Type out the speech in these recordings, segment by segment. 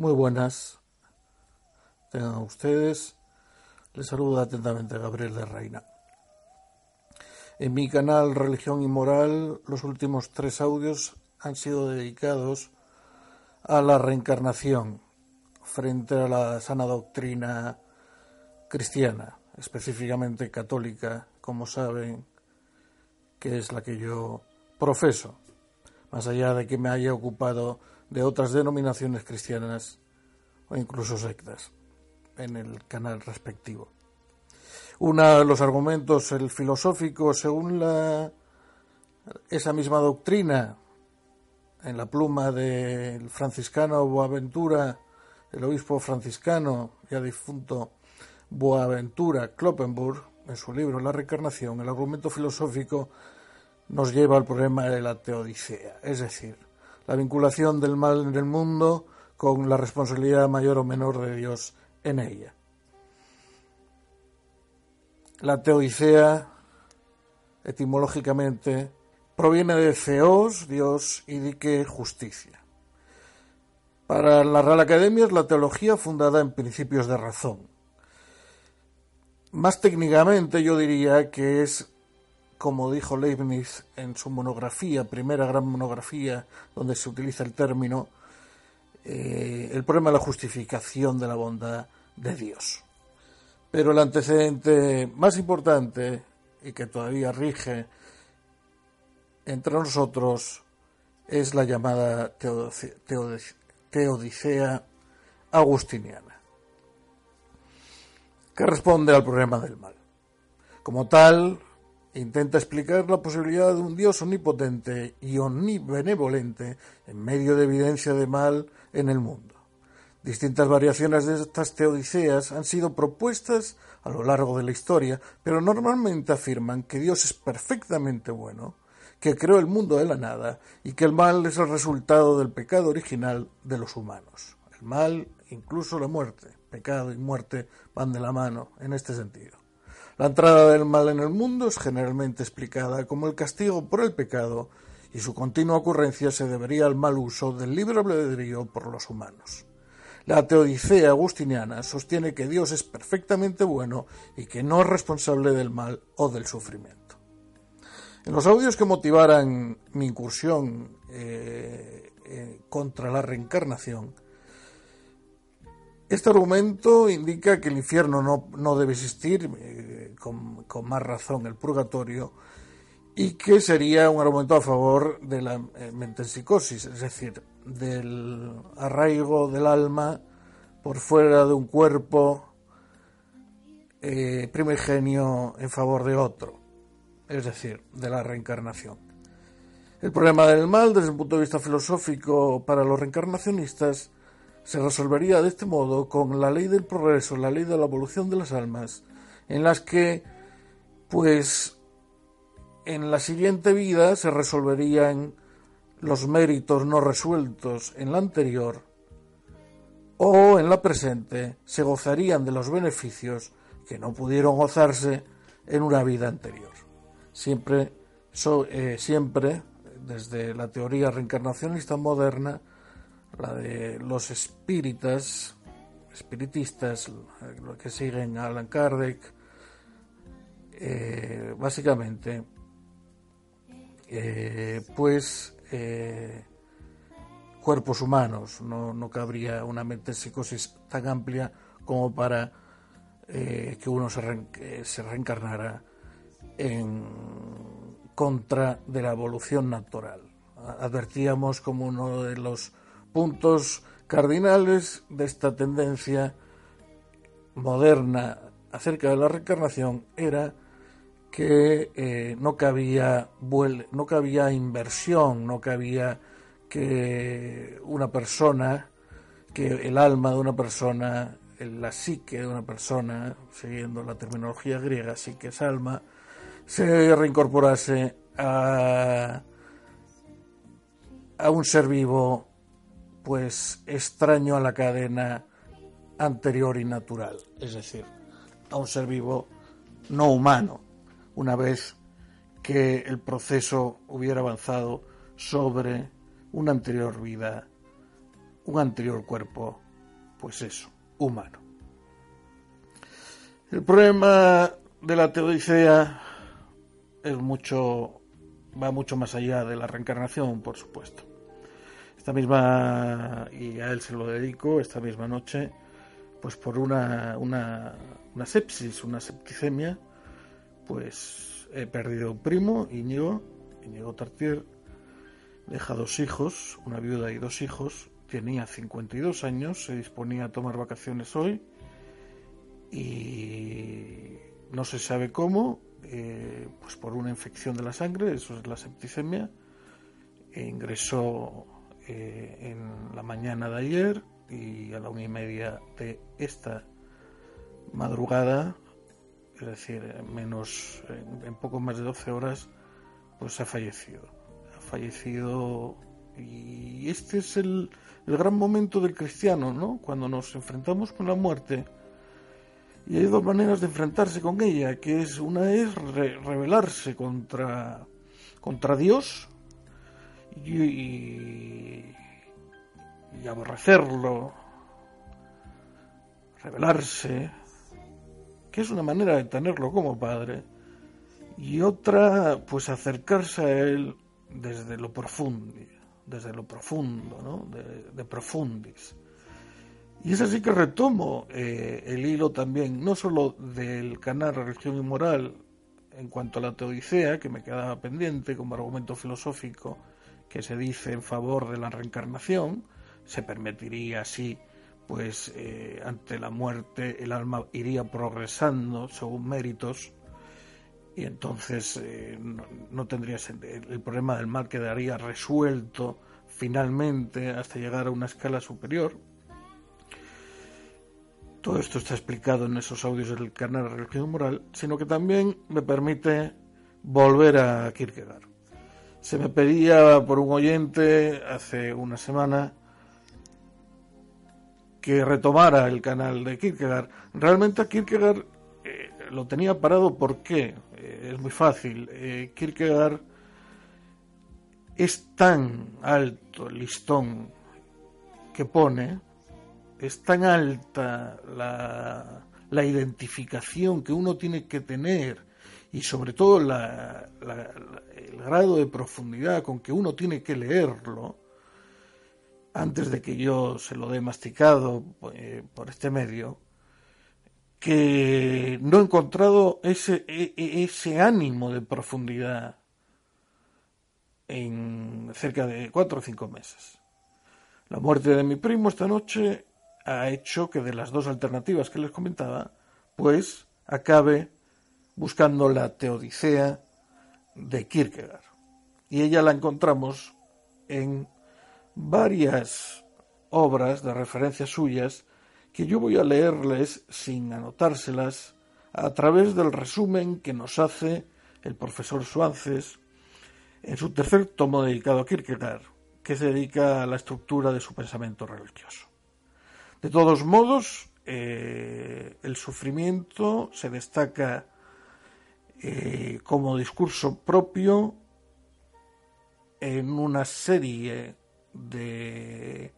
Muy buenas. tengan ustedes. Les saluda atentamente Gabriel de Reina. En mi canal Religión y Moral, los últimos tres audios han sido dedicados a la reencarnación frente a la sana doctrina cristiana, específicamente católica, como saben, que es la que yo profeso, más allá de que me haya ocupado de otras denominaciones cristianas o incluso sectas en el canal respectivo. Uno de los argumentos, el filosófico, según la, esa misma doctrina, en la pluma del franciscano Boaventura, el obispo franciscano ya difunto Boaventura Kloppenburg, en su libro La reencarnación, el argumento filosófico nos lleva al problema de la teodicea, es decir, la vinculación del mal en el mundo con la responsabilidad mayor o menor de Dios en ella. La teodicea, etimológicamente, proviene de Theos, Dios, y dique, justicia. Para la Real Academia es la teología fundada en principios de razón. Más técnicamente yo diría que es, como dijo Leibniz en su monografía, primera gran monografía donde se utiliza el término, eh, el problema de la justificación de la bondad de Dios. Pero el antecedente más importante y que todavía rige entre nosotros es la llamada teodicea agustiniana, que responde al problema del mal. Como tal, intenta explicar la posibilidad de un Dios omnipotente y omnibenevolente en medio de evidencia de mal en el mundo. Distintas variaciones de estas teodiceas han sido propuestas a lo largo de la historia, pero normalmente afirman que Dios es perfectamente bueno, que creó el mundo de la nada y que el mal es el resultado del pecado original de los humanos. El mal, incluso la muerte, pecado y muerte van de la mano en este sentido. La entrada del mal en el mundo es generalmente explicada como el castigo por el pecado y su continua ocurrencia se debería al mal uso del libre albedrío por los humanos. La teodicea agustiniana sostiene que Dios es perfectamente bueno y que no es responsable del mal o del sufrimiento. En los audios que motivaran mi incursión eh, eh, contra la reencarnación, este argumento indica que el infierno no, debe existir, eh, con, con, más razón el purgatorio, y que sería un argumento a favor de la metempsicosis, es decir, del arraigo del alma por fuera de un cuerpo eh, primigenio en favor de otro, es decir, de la reencarnación. El problema del mal, desde el punto de vista filosófico, para los reencarnacionistas, se resolvería de este modo con la ley del progreso, la ley de la evolución de las almas, en las que, pues, en la siguiente vida se resolverían los méritos no resueltos en la anterior o en la presente se gozarían de los beneficios que no pudieron gozarse en una vida anterior. Siempre, eh, siempre desde la teoría reencarnacionista moderna, la de los espíritas, espiritistas, los que siguen a Alan Kardec, eh, básicamente, eh, pues eh, cuerpos humanos. No, no, cabría una metempsicosis tan amplia como para que uno se, se reencarnara en contra de la evolución natural. Advertíamos como uno de los puntos cardinales de esta tendencia moderna acerca de la reencarnación era que eh, no cabía no cabía inversión, no cabía que una persona, que el alma de una persona, la psique de una persona, siguiendo la terminología griega, psique es alma, se reincorporase a, a un ser vivo pues extraño a la cadena anterior y natural, es decir, a un ser vivo no humano una vez que el proceso hubiera avanzado sobre una anterior vida, un anterior cuerpo, pues eso, humano. El problema de la teodicea es mucho, va mucho más allá de la reencarnación, por supuesto. Esta misma, y a él se lo dedico, esta misma noche, pues por una, una, una sepsis, una septicemia, pues he perdido un primo, Íñigo, Íñigo Tartier, deja dos hijos, una viuda y dos hijos, tenía 52 años, se disponía a tomar vacaciones hoy y no se sabe cómo, eh, pues por una infección de la sangre, eso es la septicemia, e ingresó eh, en la mañana de ayer y a la una y media de esta madrugada, es decir, en menos, en, poco más de 12 horas, pues ha fallecido. Ha fallecido y este es el, el gran momento del cristiano, ¿no? Cuando nos enfrentamos con la muerte y hay dos maneras de enfrentarse con ella, que es una es rebelarse contra, contra Dios y, aborrecerlo, rebelarse, que es una manera de tenerlo como padre, y otra, pues acercarse a él desde lo profundo, desde lo profundo, ¿no? de, de profundis. Y es así que retomo eh, el hilo también, no solo del canal Religión y Moral en cuanto a la teodicea, que me quedaba pendiente como argumento filosófico que se dice en favor de la reencarnación, se permitiría así, pues eh, ante la muerte el alma iría progresando según méritos y entonces eh, no, tendría el problema del mal quedaría resuelto finalmente hasta llegar a una escala superior todo esto está explicado en esos audios del canal Religión Moral, sino que también me permite volver a Kierkegaard. Se me pedía por un oyente hace una semana que retomara el canal de Kierkegaard. Realmente a Kierkegaard eh, lo tenía parado porque eh, es muy fácil. Eh, Kierkegaard es tan alto el listón que pone es tan alta la, la identificación que uno tiene que tener y sobre todo la, el grado de profundidad con que uno tiene que leerlo, antes de que yo se lo dé masticado eh, por este medio, que no he encontrado ese, e, e, ese ánimo de profundidad en cerca de cuatro o cinco meses. La muerte de mi primo esta noche ha hecho que de las dos alternativas que les comentaba, pues acabe buscando la Teodicea de Kierkegaard. Y ella la encontramos en varias obras de referencia suyas que yo voy a leerles sin anotárselas a través del resumen que nos hace el profesor Suances en su tercer tomo dedicado a Kierkegaard, que se dedica a la estructura de su pensamiento religioso. De todos modos, eh, el sufrimiento se destaca eh, como discurso propio en una serie de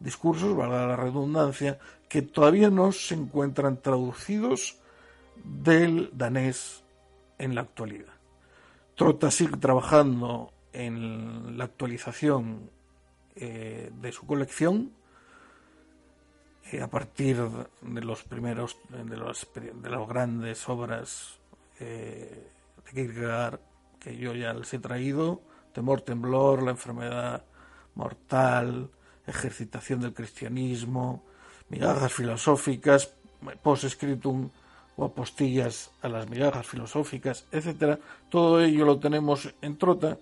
discursos, valga la redundancia, que todavía no se encuentran traducidos del danés en la actualidad. Trota sigue trabajando en la actualización eh, de su colección eh, a partir de los primeros, de, los, de las grandes obras eh, Kierkegaard que yo ya les he traído, Temor, Temblor, La enfermedad mortal, Ejercitación del cristianismo, Migajas filosóficas, Post-scriptum o apostillas a las migajas filosóficas, etcétera, todo ello lo tenemos en Trota.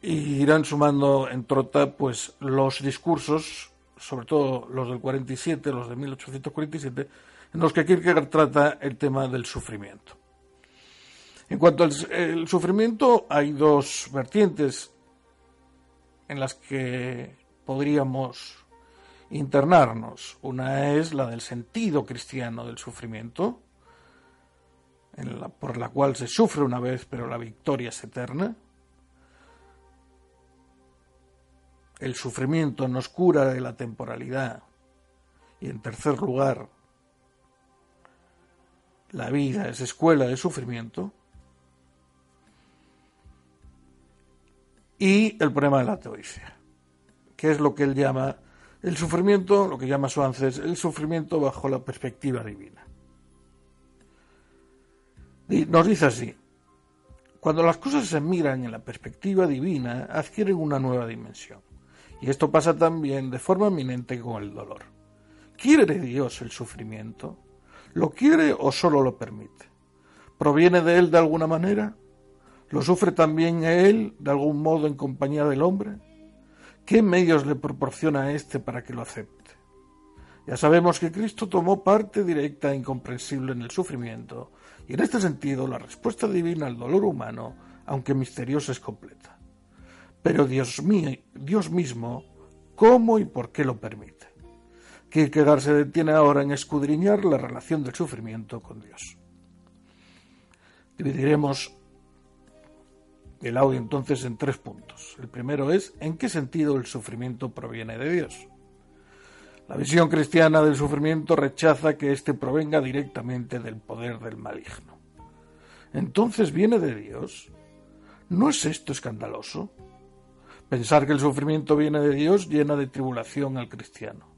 Y irán sumando en Trota pues los discursos sobre todo los del 47, los de 1847, en los que Kierkegaard trata el tema del sufrimiento. En cuanto al sufrimiento, hay dos vertientes en las que podríamos internarnos. Una es la del sentido cristiano del sufrimiento, por la cual se sufre una vez, pero la victoria es eterna. el sufrimiento nos cura de la temporalidad y en tercer lugar la vida es escuela de sufrimiento, y el problema de la teoría, que es lo que él llama el sufrimiento, lo que llama Suances, el sufrimiento bajo la perspectiva divina. Nos dice así, cuando las cosas se miran en la perspectiva divina, adquieren una nueva dimensión. Y esto pasa también de forma eminente con el dolor. ¿Quiere Dios el sufrimiento? ¿Lo quiere o solo lo permite? ¿Proviene de él de alguna manera? ¿Lo sufre también él de algún modo en compañía del hombre? ¿Qué medios le proporciona a éste para que lo acepte? Ya sabemos que Cristo tomó parte directa e incomprensible en el sufrimiento, y en este sentido la respuesta divina al dolor humano, aunque misteriosa, es completa. Pero Dios, mío, Dios mismo, ¿cómo y por qué lo permite? Kierkegaard se detiene ahora en escudriñar la relación del sufrimiento con Dios. Dividiremos el audio entonces en tres puntos. El primero es en qué sentido el sufrimiento proviene de Dios. La visión cristiana del sufrimiento rechaza que éste provenga directamente del poder del maligno. Entonces viene de Dios. ¿No es esto escandaloso? Pensar que el sufrimiento viene de Dios llena de tribulación al cristiano.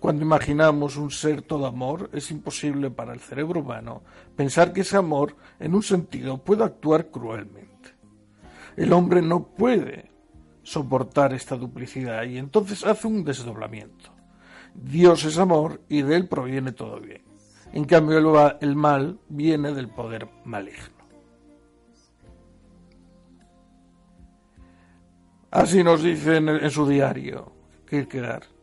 Cuando imaginamos un ser todo amor, es imposible para el cerebro humano pensar que ese amor, en un sentido, pueda actuar cruelmente. El hombre no puede soportar esta duplicidad y entonces hace un desdoblamiento. Dios es amor y de él proviene todo bien. En cambio, el, mal viene del poder maligno. Así nos dice en, su diario Kierkegaard.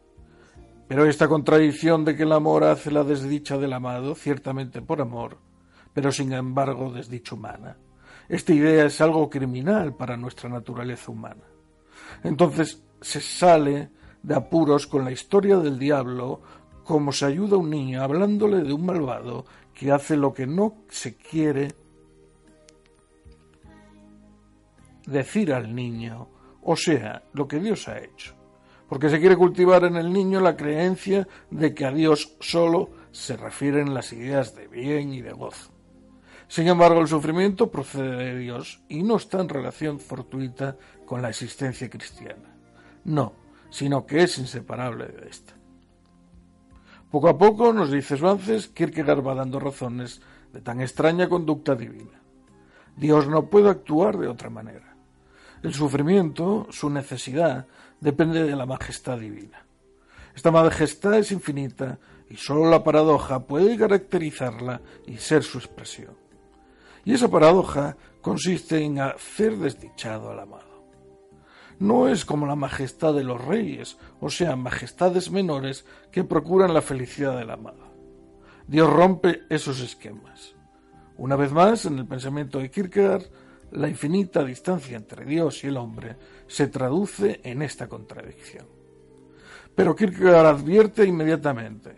Pero esta contradicción de que el amor hace la desdicha del amado, ciertamente por amor, pero sin embargo desdicha humana, esta idea es algo criminal para nuestra naturaleza humana. Entonces se sale de apuros con la historia del diablo como se ayuda a un niño hablándole de un malvado que hace lo que no se quiere decir al niño, o sea, lo que Dios ha hecho. Porque se quiere cultivar en el niño la creencia de que a Dios solo se refieren las ideas de bien y de gozo. Sin embargo, el sufrimiento procede de Dios y no está en relación fortuita con la existencia cristiana. No, sino que es inseparable de esta. Poco a poco, nos dice Svances, Kierkegaard va dando razones de tan extraña conducta divina. Dios no puede actuar de otra manera. El sufrimiento, su necesidad, depende de la majestad divina. Esta majestad es infinita y sólo la paradoja puede caracterizarla y ser su expresión. Y esa paradoja consiste en hacer desdichado al amado. No es como la majestad de los reyes, o sea, majestades menores que procuran la felicidad del amado. Dios rompe esos esquemas. Una vez más, en el pensamiento de Kierkegaard, la infinita distancia entre Dios y el hombre se traduce en esta contradicción. Pero Kierkegaard advierte inmediatamente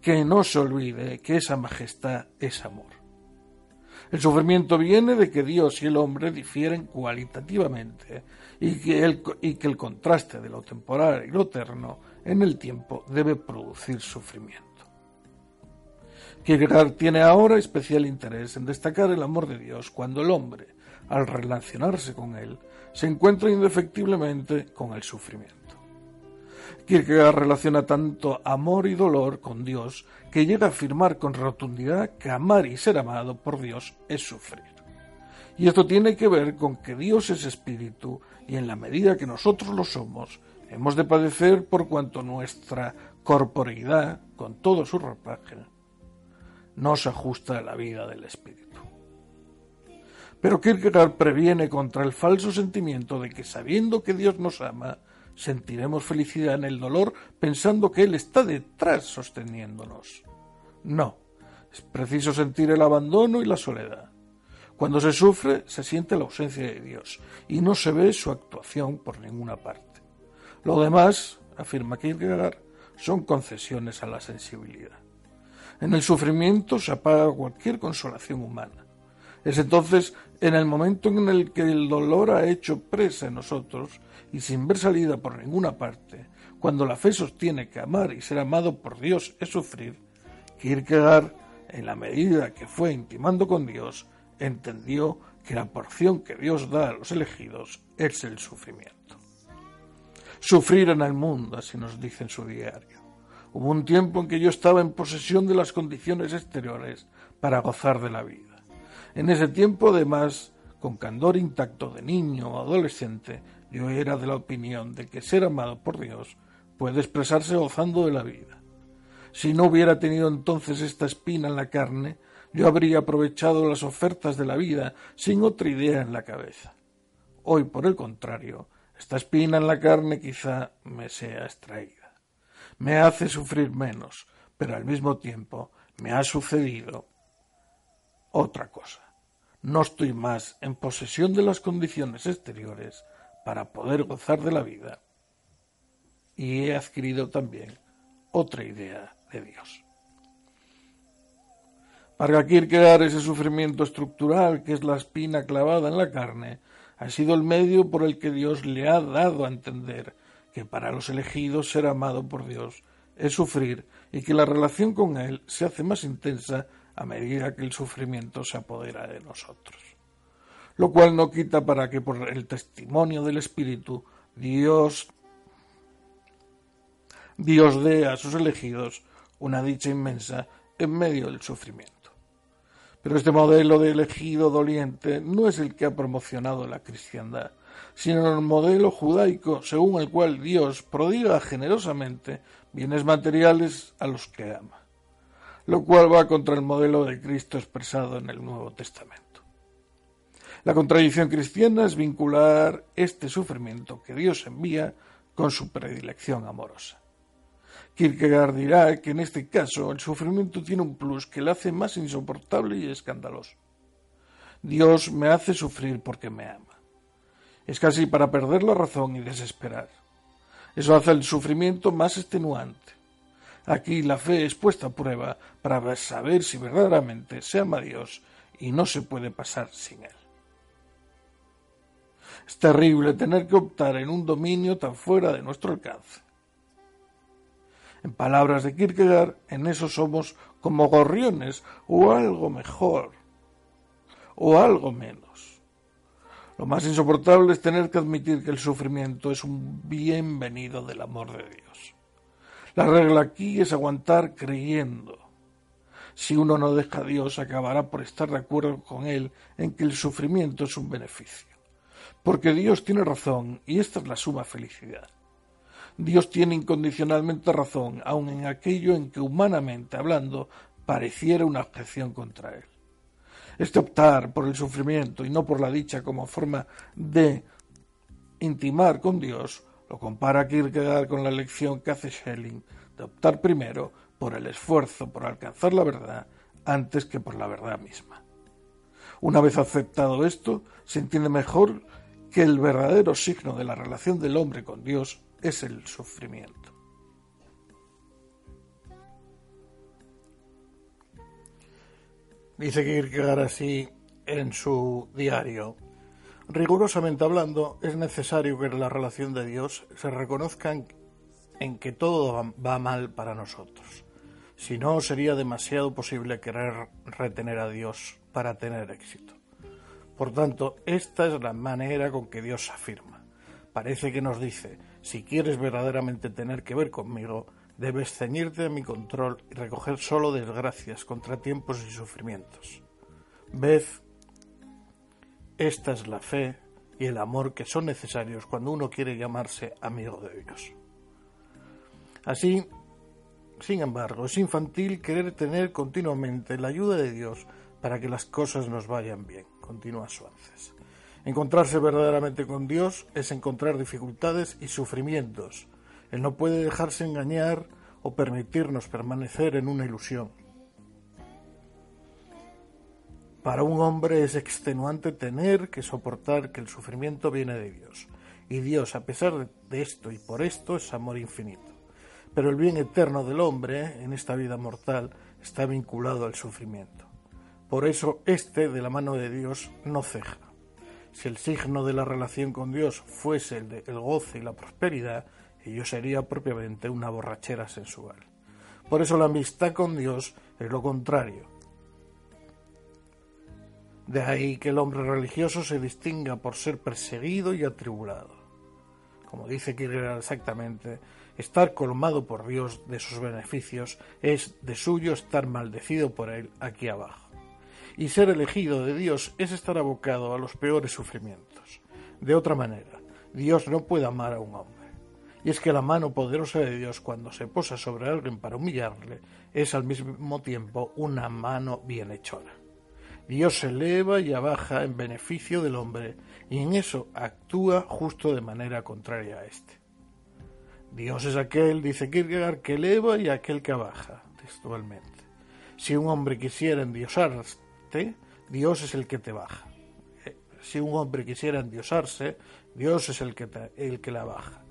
que no se olvide que esa majestad es amor. El sufrimiento viene de que Dios y el hombre difieren cualitativamente y que, el, y que el contraste de lo temporal y lo eterno en el tiempo debe producir sufrimiento. Kierkegaard tiene ahora especial interés en destacar el amor de Dios cuando el hombre, al relacionarse con él, se encuentra indefectiblemente con el sufrimiento. Kierkegaard relaciona tanto amor y dolor con Dios que llega a afirmar con rotundidad que amar y ser amado por Dios es sufrir. Y esto tiene que ver con que Dios es espíritu y en la medida que nosotros lo somos, hemos de padecer por cuanto nuestra corporeidad, con todo su ropaje, no se ajusta a la vida del espíritu. Pero Kierkegaard previene contra el falso sentimiento de que sabiendo que Dios nos ama, sentiremos felicidad en el dolor pensando que Él está detrás sosteniéndonos. No, es preciso sentir el abandono y la soledad. Cuando se sufre, se siente la ausencia de Dios y no se ve su actuación por ninguna parte. Lo demás, afirma Kierkegaard, son concesiones a la sensibilidad. En el sufrimiento se apaga cualquier consolación humana. Es entonces en el momento en el que el dolor ha hecho presa en nosotros y sin ver salida por ninguna parte, cuando la fe sostiene que amar y ser amado por Dios es sufrir, Kierkegaard en la medida que fue intimando con Dios, entendió que la porción que Dios da a los elegidos es el sufrimiento. Sufrir en el mundo, así nos dice en su diario. Hubo un tiempo en que yo estaba en posesión de las condiciones exteriores para gozar de la vida. En ese tiempo, además, con candor intacto de niño o adolescente, yo era de la opinión de que ser amado por Dios puede expresarse gozando de la vida. Si no hubiera tenido entonces esta espina en la carne, yo habría aprovechado las ofertas de la vida sin otra idea en la cabeza. Hoy, por el contrario, esta espina en la carne quizá me sea extraída. Me hace sufrir menos, pero al mismo tiempo me ha sucedido otra cosa. No estoy más en posesión de las condiciones exteriores para poder gozar de la vida. Y he adquirido también otra idea de Dios. Para Kierkegaard ese sufrimiento estructural que es la espina clavada en la carne ha sido el medio por el que Dios le ha dado a entender que para los elegidos ser amado por Dios es sufrir y que la relación con Él se hace más intensa a medida que el sufrimiento se apodera de nosotros. Lo cual no quita para que por el testimonio del Espíritu Dios Dios dé a sus elegidos una dicha inmensa en medio del sufrimiento. Pero este modelo de elegido doliente no es el que ha promocionado la cristiandad, sino el modelo judaico según el cual Dios prodiga generosamente bienes materiales a los que ama, lo cual va contra el modelo de Cristo expresado en el Nuevo Testamento. La contradicción cristiana es vincular este sufrimiento que Dios envía con su predilección amorosa. Kierkegaard dirá que en este caso el sufrimiento tiene un plus que le hace más insoportable y escandaloso. Dios me hace sufrir porque me ama. Es casi para perder la razón y desesperar. Eso hace el sufrimiento más extenuante. Aquí la fe es puesta a prueba para saber si verdaderamente se ama a Dios y no se puede pasar sin Él. Es terrible tener que optar en un dominio tan fuera de nuestro alcance. En palabras de Kierkegaard, en eso somos como gorriones o algo mejor o algo menos. Lo más insoportable es tener que admitir que el sufrimiento es un bienvenido del amor de Dios. La regla aquí es aguantar creyendo. Si uno no deja a Dios, acabará por estar de acuerdo con Él en que el sufrimiento es un beneficio. Porque Dios tiene razón y esta es la suma felicidad. Dios tiene incondicionalmente razón, aun en aquello en que humanamente hablando pareciera una objeción contra él. Este optar por el sufrimiento y no por la dicha como forma de intimar con Dios lo compara Kierkegaard con la lección que hace Schelling de optar primero por el esfuerzo por alcanzar la verdad antes que por la verdad misma. Una vez aceptado esto, se entiende mejor que el verdadero signo de la relación del hombre con Dios es el sufrimiento. Dice Kierkegaard así en su diario. Rigurosamente hablando, es necesario que en la relación de Dios se reconozcan en que todo va mal para nosotros. Si no, sería demasiado posible querer retener a Dios para tener éxito. Por tanto, esta es la manera con que Dios afirma. Parece que nos dice, si quieres verdaderamente tener que ver conmigo, debes ceñirte a mi control y recoger solo desgracias, contratiempos y sufrimientos. Ved, esta es la fe y el amor que son necesarios cuando uno quiere llamarse amigo de Dios. Así, sin embargo, es infantil querer tener continuamente la ayuda de Dios para que las cosas nos vayan bien. Continúa Suárez. Encontrarse verdaderamente con Dios es encontrar dificultades y sufrimientos. Él no puede dejarse engañar o permitirnos permanecer en una ilusión. Para un hombre es extenuante tener que soportar que el sufrimiento viene de Dios. Y Dios, a pesar de esto y por esto, es amor infinito. Pero el bien eterno del hombre en esta vida mortal está vinculado al sufrimiento. Por eso, éste, de la mano de Dios, no ceja. Si el signo de la relación con Dios fuese el, de, el goce y la prosperidad, ello sería propiamente una borrachera sensual. Por eso la amistad con Dios es lo contrario, De ahí que el hombre religioso se distinga por ser perseguido y atribulado. Como dice Kierkegaard exactamente, estar colmado por Dios de sus beneficios es de suyo estar maldecido por él aquí abajo. Y ser elegido de Dios es estar abocado a los peores sufrimientos. De otra manera, Dios no puede amar a un hombre. Y es que la mano poderosa de Dios cuando se posa sobre alguien para humillarle es al mismo tiempo una mano bienhechora. Dios se eleva y abaja en beneficio del hombre y en eso actúa justo de manera contraria a éste. Dios es aquel, dice Kierkegaard, que eleva y aquel que abaja, textualmente. Si un hombre quisiera endiosarte, Dios es el que te baja. Eh, si un hombre quisiera endiosarse, Dios es el que, el que la baja.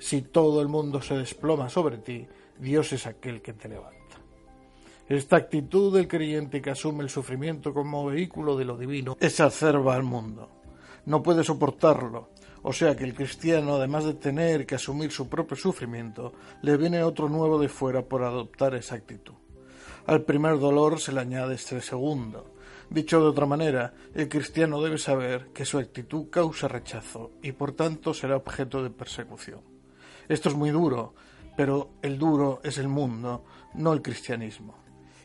Si todo el mundo se desploma sobre ti, Dios es aquel que te levanta. Esta actitud del creyente que asume el sufrimiento como vehículo de lo divino exacerba al mundo. No puede soportarlo, o sea que el cristiano, además de tener que asumir su propio sufrimiento, le viene otro nuevo de fuera por adoptar esa actitud. Al primer dolor se le añade este segundo. Dicho de otra manera, el cristiano debe saber que su actitud causa rechazo y por tanto será objeto de persecución. Esto es muy duro, pero el duro es el mundo, no el cristianismo.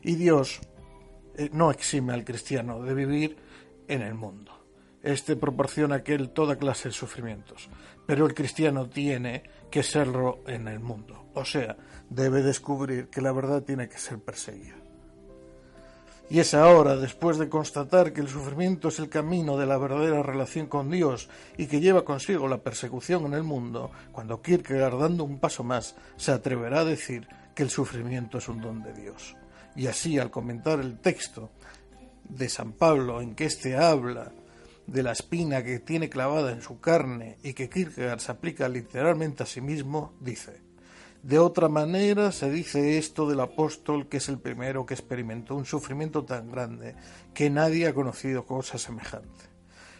Y Dios eh, no exime al cristiano de vivir en el mundo. Este proporciona a aquel toda clase de sufrimientos, pero el cristiano tiene que serlo en el mundo, o sea, debe descubrir que la verdad tiene que ser perseguida. Y es ahora, después de constatar que el sufrimiento es el camino de la verdadera relación con Dios y que lleva consigo la persecución en el mundo, cuando Kierkegaard, dando un paso más, se atreverá a decir que el sufrimiento es un don de Dios. Y así, al comentar el texto de San Pablo en que éste habla de la espina que tiene clavada en su carne y que Kierkegaard se aplica literalmente a sí mismo, dice, de otra manera se dice esto del apóstol que es el primero que experimentó un sufrimiento tan grande que nadie ha conocido cosa semejante.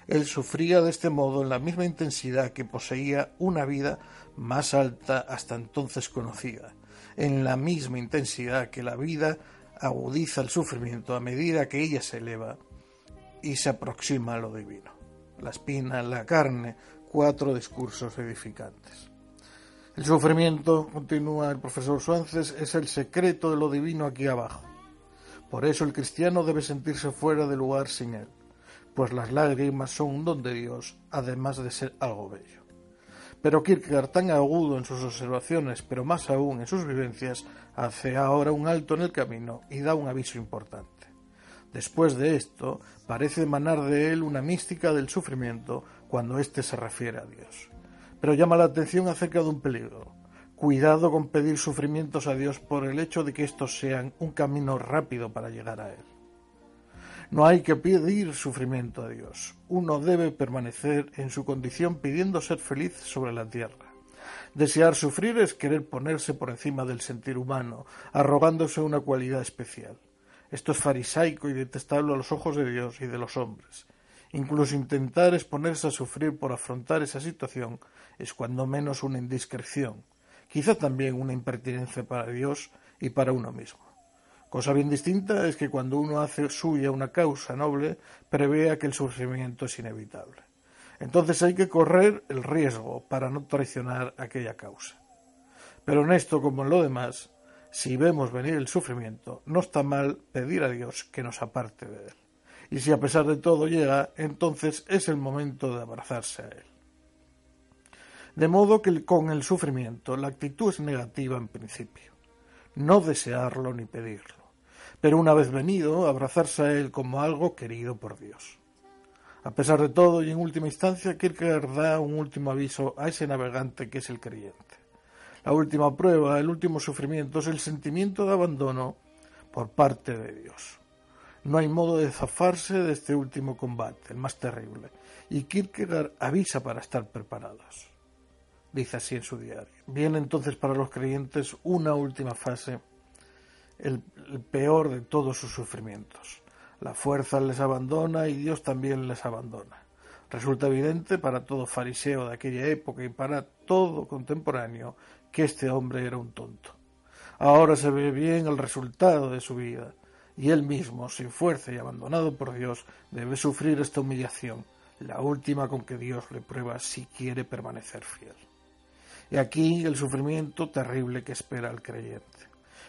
Él sufría de este modo en la misma intensidad que poseía una vida más alta hasta entonces conocida, en la misma intensidad que la vida agudiza el sufrimiento a medida que ella se eleva y se aproxima a lo divino. La espina, la carne, cuatro discursos edificantes. El sufrimiento, continúa el profesor Suárez, es el secreto de lo divino aquí abajo. Por eso el cristiano debe sentirse fuera de lugar sin él, pues las lágrimas son un don de Dios, además de ser algo bello. Pero Kierkegaard, tan agudo en sus observaciones, pero más aún en sus vivencias, hace ahora un alto en el camino y da un aviso importante. Después de esto, parece emanar de él una mística del sufrimiento cuando éste se refiere a Dios. Pero llama la atención acerca de un peligro. Cuidado con pedir sufrimientos a Dios por el hecho de que estos sean un camino rápido para llegar a Él. No hay que pedir sufrimiento a Dios. Uno debe permanecer en su condición pidiendo ser feliz sobre la tierra. Desear sufrir es querer ponerse por encima del sentir humano, arrogándose una cualidad especial. Esto es farisaico y detestable a los ojos de Dios y de los hombres. Incluso intentar exponerse a sufrir por afrontar esa situación es cuando menos una indiscreción, quizá también una impertinencia para Dios y para uno mismo. Cosa bien distinta es que cuando uno hace suya una causa noble, prevea que el sufrimiento es inevitable. Entonces hay que correr el riesgo para no traicionar aquella causa. Pero en esto, como en lo demás, si vemos venir el sufrimiento, no está mal pedir a Dios que nos aparte de él. Y si a pesar de todo llega, entonces es el momento de abrazarse a él. De modo que con el sufrimiento la actitud es negativa en principio, no desearlo ni pedirlo pero una vez venido, abrazarse a él como algo querido por Dios. A pesar de todo, y en última instancia, Kierkegaard da un último aviso a ese navegante que es el creyente. La última prueba, el último sufrimiento es el sentimiento de abandono por parte de Dios. No hay modo de zafarse de este último combate, el más terrible, y Kierkegaard avisa para estar preparados. Dice así en su diario. Viene entonces para los creyentes una última fase el, peor de todos sus sufrimientos. La fuerza les abandona y Dios también les abandona. Resulta evidente para todo fariseo de aquella época y para todo contemporáneo que este hombre era un tonto. Ahora se ve bien el resultado de su vida y él mismo, sin fuerza y abandonado por Dios, debe sufrir esta humillación, la última con que Dios le prueba si quiere permanecer fiel. Y aquí el sufrimiento terrible que espera al creyente.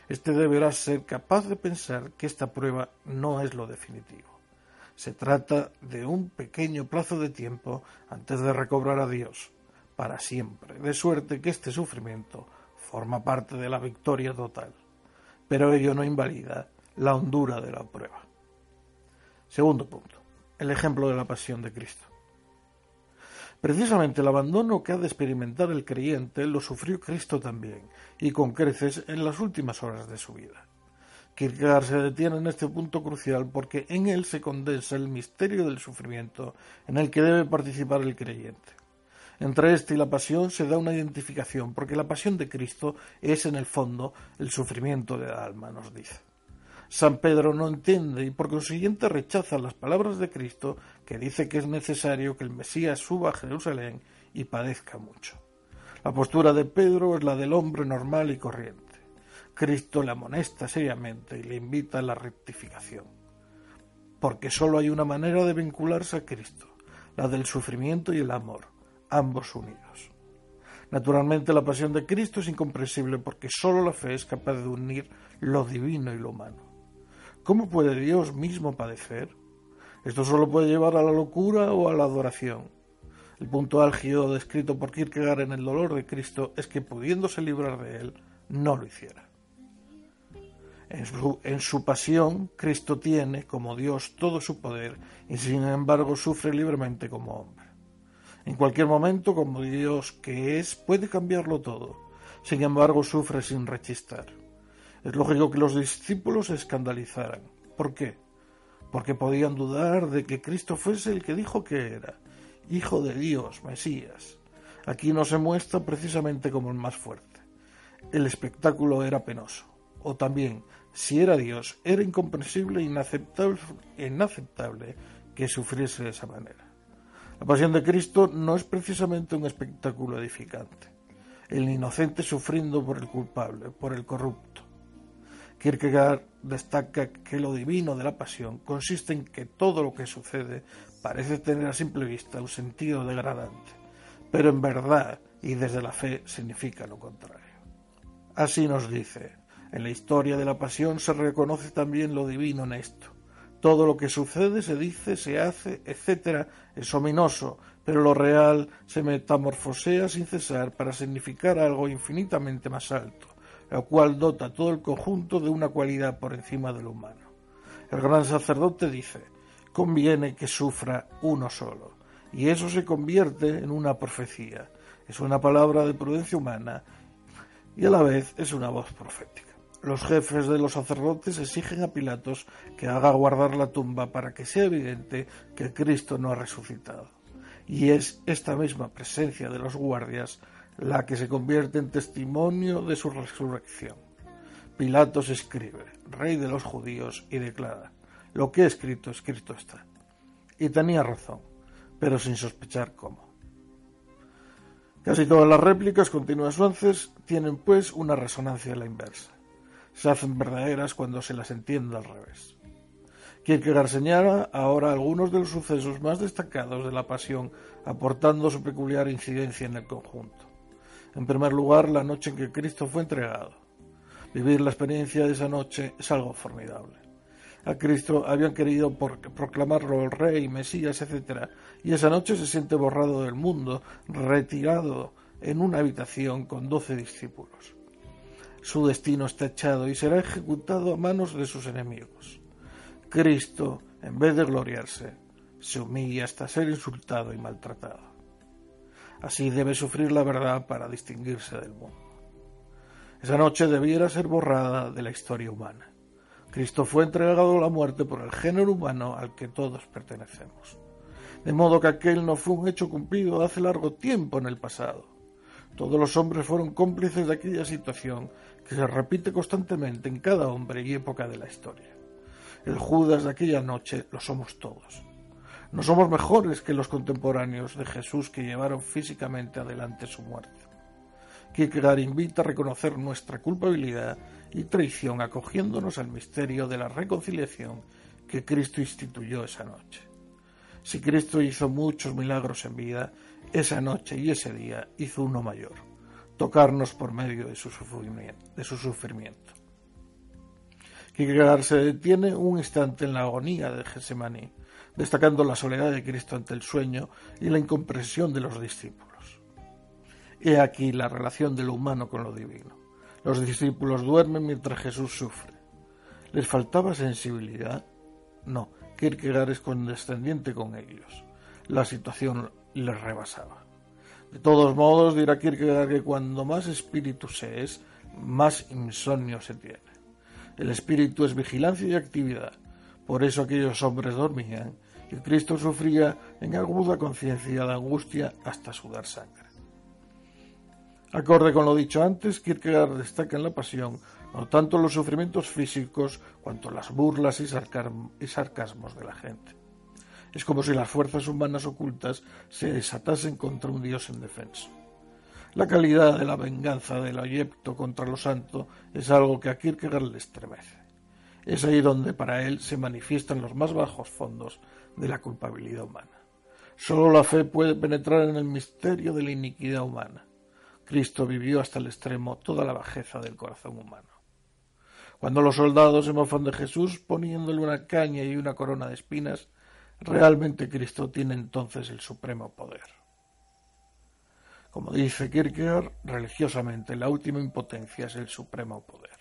Este deberá ser capaz de pensar que esta prueba no es lo definitivo. Se trata de un pequeño plazo de tiempo antes de recobrar a Dios, para siempre, de suerte que este sufrimiento forma parte de la victoria total. Pero ello no invalida la hondura de la prueba. Segundo punto, el ejemplo de la pasión de Cristo. Precisamente el abandono que ha de experimentar el creyente lo sufrió Cristo también, y con creces en las últimas horas de su vida. Kierkegaard se detiene en este punto crucial porque en él se condensa el misterio del sufrimiento en el que debe participar el creyente. Entre este y la pasión se da una identificación, porque la pasión de Cristo es en el fondo el sufrimiento de la alma, nos dice. San Pedro no entiende y por consiguiente rechaza las palabras de Cristo que dice que es necesario que el Mesías suba a Jerusalén y padezca mucho. La postura de Pedro es la del hombre normal y corriente. Cristo le amonesta seriamente y le invita a la rectificación. Porque sólo hay una manera de vincularse a Cristo, la del sufrimiento y el amor, ambos unidos. Naturalmente la pasión de Cristo es incomprensible porque sólo la fe es capaz de unir lo divino y lo humano. ¿Cómo puede Dios mismo padecer? Esto solo puede llevar a la locura o a la adoración. El punto álgido descrito por Kierkegaard en el dolor de Cristo es que pudiéndose librar de él, no lo hiciera. En su, en su, pasión, Cristo tiene, como Dios, todo su poder y sin embargo sufre libremente como hombre. En cualquier momento, como Dios que es, puede cambiarlo todo. Sin embargo, sufre sin rechistar. Es lógico que los discípulos se escandalizaran. ¿Por qué? Porque podían dudar de que Cristo fuese el que dijo que era, Hijo de Dios, Mesías. Aquí no se muestra precisamente como el más fuerte. El espectáculo era penoso. O también, si era Dios, era incomprensible e inaceptable, inaceptable que sufriese de esa manera. La pasión de Cristo no es precisamente un espectáculo edificante. El inocente sufriendo por el culpable, por el corrupto Kierkegaard destaca que lo divino de la pasión consiste en que todo lo que sucede parece tener a simple vista un sentido degradante, pero en verdad y desde la fe significa lo contrario. Así nos dice, en la historia de la pasión se reconoce también lo divino en esto. Todo lo que sucede, se dice, se hace, etc., es ominoso, pero lo real se metamorfosea sin cesar para significar algo infinitamente más alto lo cual dota todo el conjunto de una cualidad por encima de lo humano. El gran sacerdote dice, conviene que sufra uno solo, y eso se convierte en una profecía, es una palabra de prudencia humana y a la vez es una voz profética. Los jefes de los sacerdotes exigen a Pilatos que haga guardar la tumba para que sea evidente que Cristo no ha resucitado. Y es esta misma presencia de los guardias la que se convierte en testimonio de su resurrección. Pilatos escribe, rey de los judíos, y declara, lo que he escrito, escrito está. Y tenía razón, pero sin sospechar cómo. Casi todas las réplicas continuas tienen pues una resonancia a la inversa. Se hacen verdaderas cuando se las entiende al revés. Kierkegaard señala ahora algunos de los sucesos más destacados de la pasión, aportando su peculiar incidencia en el conjunto. En primer lugar, la noche en que Cristo fue entregado. Vivir la experiencia de esa noche es algo formidable. A Cristo habían querido proclamarlo el Rey, Mesías, etc. Y esa noche se siente borrado del mundo, retirado en una habitación con doce discípulos. Su destino está echado y será ejecutado a manos de sus enemigos. Cristo, en vez de gloriarse, se humilla hasta ser insultado y maltratado. Así debe sufrir la verdad para distinguirse del mundo. Esa noche debiera ser borrada de la historia humana. Cristo fue entregado a la muerte por el género humano al que todos pertenecemos. De modo que aquel no fue un hecho cumplido hace largo tiempo en el pasado. Todos los hombres fueron cómplices de aquella situación que se repite constantemente en cada hombre y época de la historia. El Judas de aquella noche lo somos todos. No somos mejores que los contemporáneos de Jesús que llevaron físicamente adelante su muerte. Kierkegaard invita a reconocer nuestra culpabilidad y traición acogiéndonos al misterio de la reconciliación que Cristo instituyó esa noche. Si Cristo hizo muchos milagros en vida, esa noche y ese día hizo uno mayor, tocarnos por medio de su sufrimiento. De su. Kierkegaard se detiene un instante en la agonía de Getsemaní, destacando la soledad de Cristo ante el sueño y la incomprensión de los discípulos. He aquí la relación de lo humano con lo divino. Los discípulos duermen mientras Jesús sufre. ¿Les faltaba sensibilidad? No, Kierkegaard es condescendiente con ellos. La situación les rebasaba. De todos modos, dirá Kierkegaard que cuando más espíritu se es, más insomnio se tiene. El espíritu es vigilancia y actividad. Por eso aquellos hombres dormían y Cristo sufría en aguda conciencia de angustia hasta sudar sangre. Acorde con lo dicho antes, Kierkegaard destaca en la pasión no tanto los sufrimientos físicos cuanto las burlas y, sarcasmos de la gente. Es como si las fuerzas humanas ocultas se desatasen contra un Dios indefenso. La calidad de la venganza del ayepto contra lo santo es algo que a Kierkegaard le estremece. Es ahí donde para él se manifiestan los más bajos fondos de la culpabilidad humana. Solo la fe puede penetrar en el misterio de la iniquidad humana Cristo vivió hasta el extremo toda la bajeza del corazón humano. Cuando los soldados se mofan de Jesús poniéndole una caña y una corona de espinas, realmente Cristo tiene entonces el supremo poder. Como dice Kierkegaard, religiosamente la última impotencia es el supremo poder.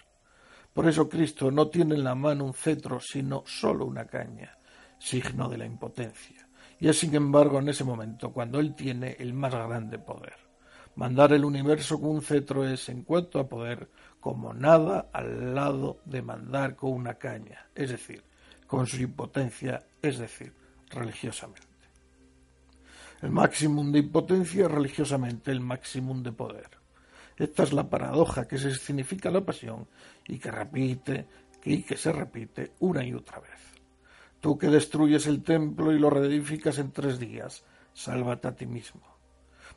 Por eso Cristo no tiene en la mano un cetro, sino solo una caña, signo de la impotencia. Y es sin embargo en ese momento cuando Él tiene el más grande poder. Mandar el universo con un cetro es, en cuanto a poder, como nada al lado de mandar con una caña, es decir, con su impotencia, es decir, religiosamente. El máximo de impotencia religiosamente el máximo de poder. Esta es la paradoja que se significa la pasión y que repite y que se repite una y otra vez. Tú que destruyes el templo y lo reedificas en tres días, sálvate a ti mismo.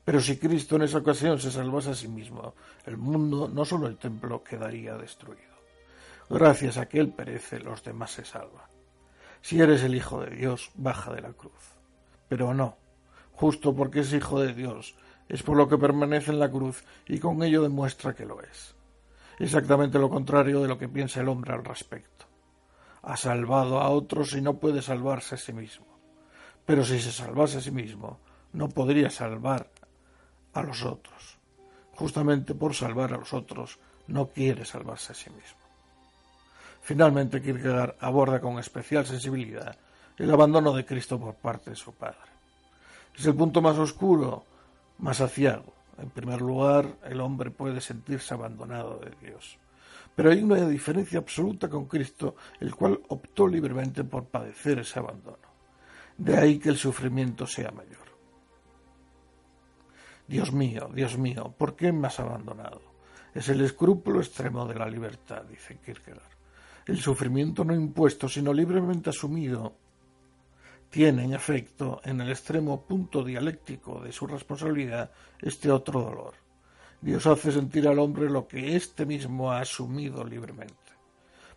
Pero si Cristo en esa ocasión se salvase a sí mismo, el mundo, no solo el templo, quedaría destruido. Gracias a que Él perece, los demás se salvan. Si eres el Hijo de Dios, baja de la cruz. Pero no, justo porque es Hijo de Dios, es por lo que permanece en la cruz y con ello demuestra que lo es. Exactamente lo contrario de lo que piensa el hombre al respecto. Ha salvado a otros y no puede salvarse a sí mismo. Pero si se salvase a sí mismo, no podría salvar a los otros. Justamente por salvar a los otros, no quiere salvarse a sí mismo. Finalmente, Kierkegaard aborda con especial sensibilidad el abandono de Cristo por parte de su Padre. Es el punto más oscuro, más aciago. En primer lugar, el hombre puede sentirse abandonado de Dios. Pero hay una diferencia absoluta con Cristo, el cual optó libremente por padecer ese abandono. De ahí que el sufrimiento sea mayor. Dios mío, Dios mío, ¿por qué me has abandonado? Es el escrúpulo extremo de la libertad, dice Kierkegaard. El sufrimiento no impuesto, sino libremente asumido, tiene, en efecto, en el extremo punto dialéctico de su responsabilidad, este otro dolor. Dios hace sentir al hombre lo que éste mismo ha asumido libremente.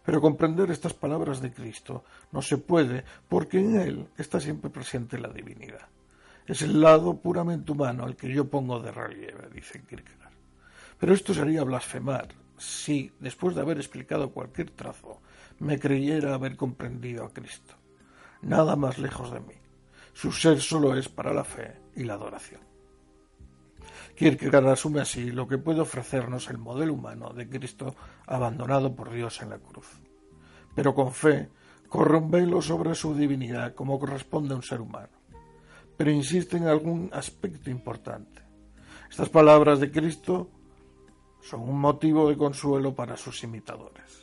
Pero comprender estas palabras de Cristo no se puede, porque en él está siempre presente la divinidad. Es el lado puramente humano al que yo pongo de relieve, dice Kierkegaard. Pero esto sería blasfemar si, después de haber explicado cualquier trazo, me creyera haber comprendido a Cristo. Nada más lejos de mí. Su ser solo es para la fe y la adoración. Kierkegaard asume así lo que puede ofrecernos el modelo humano de Cristo abandonado por Dios en la cruz. Pero con fe corre un velo sobre su divinidad como corresponde a un ser humano pero insiste en algún aspecto importante. Estas palabras de Cristo son un motivo de consuelo para sus imitadores.